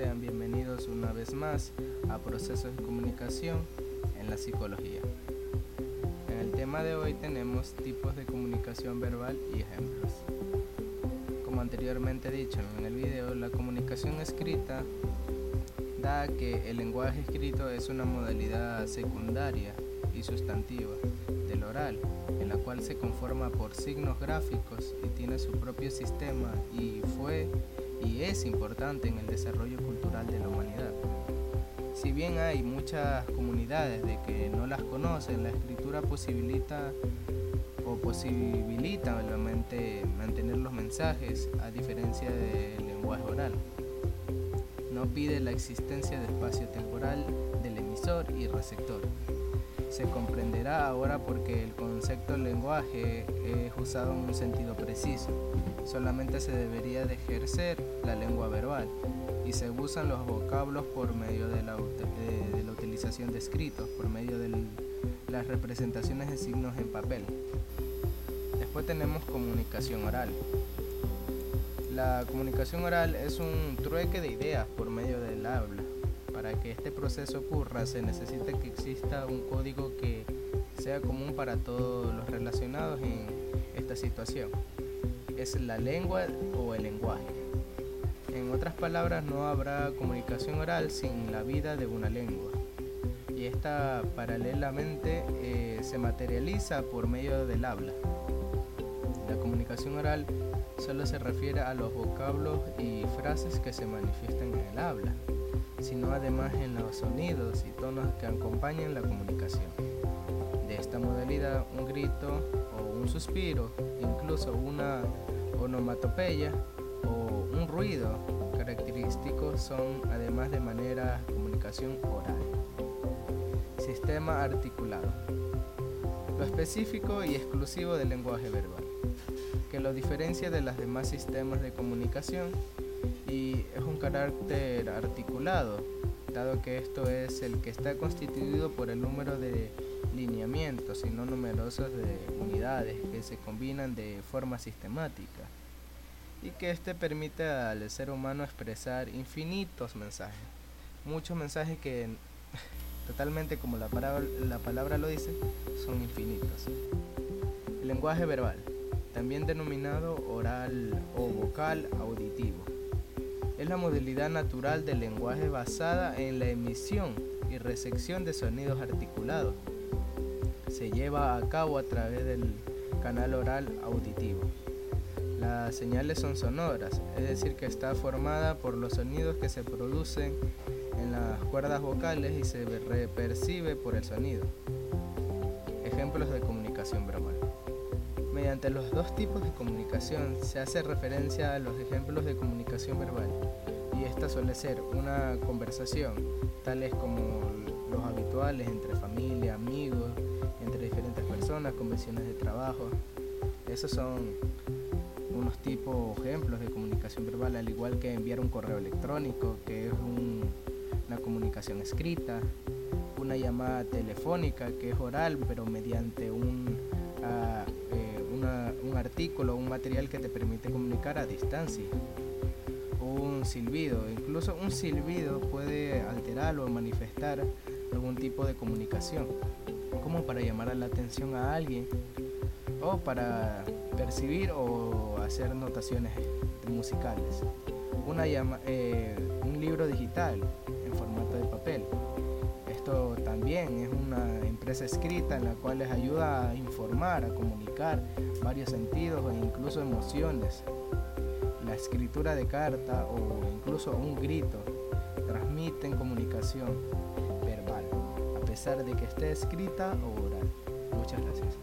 sean bienvenidos una vez más a Procesos de Comunicación en la Psicología. En el tema de hoy tenemos tipos de comunicación verbal y ejemplos. Como anteriormente dicho en el video, la comunicación escrita da que el lenguaje escrito es una modalidad secundaria y sustantiva del oral, en la cual se conforma por signos gráficos y tiene su propio sistema y fue y es importante en el desarrollo cultural de la humanidad. Si bien hay muchas comunidades de que no las conocen, la escritura posibilita o posibilita obviamente mantener los mensajes a diferencia del lenguaje oral. No pide la existencia de espacio temporal del emisor y receptor. Se comprenderá ahora porque el concepto lenguaje es usado en un sentido preciso solamente se debería de ejercer la lengua verbal y se usan los vocablos por medio de la, utilización de escritos, por medio de las representaciones de signos en papel. Después tenemos comunicación oral. La comunicación oral es un trueque de ideas por medio del habla. Para que este proceso ocurra se necesita que exista un código que sea común para todos los relacionados en esta situación es la lengua o el lenguaje. En otras palabras, no habrá comunicación oral sin la vida de una lengua. Y esta paralelamente eh, se materializa por medio del habla. La comunicación oral solo se refiere a los vocablos y frases que se manifiestan en el habla, sino además en los sonidos y tonos que acompañan la comunicación. De esta modalidad, un grito o un suspiro, incluso una onomatopeya o un ruido característico son además de manera comunicación oral. Sistema articulado. Lo específico y exclusivo del lenguaje verbal, que lo diferencia de los demás sistemas de comunicación y es un carácter articulado, dado que esto es el que está constituido por el número de lineamientos y no numerosos de unidades que se combinan de forma sistemática y que este permite al ser humano expresar infinitos mensajes, muchos mensajes que totalmente como la palabra, la palabra lo dice, son infinitos. El lenguaje verbal, también denominado oral o vocal auditivo, es la modalidad natural del lenguaje basada en la emisión y recepción de sonidos articulados se lleva a cabo a través del canal oral auditivo. Las señales son sonoras, es decir, que está formada por los sonidos que se producen en las cuerdas vocales y se percibe por el sonido. Ejemplos de comunicación verbal. Mediante los dos tipos de comunicación se hace referencia a los ejemplos de comunicación verbal y esta suele ser una conversación, tales como los habituales entre familia, amigos, las convenciones de trabajo. Esos son unos tipos ejemplos de comunicación verbal, al igual que enviar un correo electrónico, que es una comunicación escrita, una llamada telefónica, que es oral, pero mediante un, ah, eh, un artículo, un material que te permite comunicar a distancia. Un silbido, incluso un silbido puede alterar o manifestar algún tipo de comunicación como para llamar la atención a alguien o para percibir o hacer notaciones musicales. Una llama, eh, un libro digital en formato de papel. También es una empresa escrita en la cual les ayuda a informar, a comunicar varios sentidos e incluso emociones. La escritura de carta o incluso un grito transmiten comunicación pesar de que esté escrita o oral. Muchas gracias.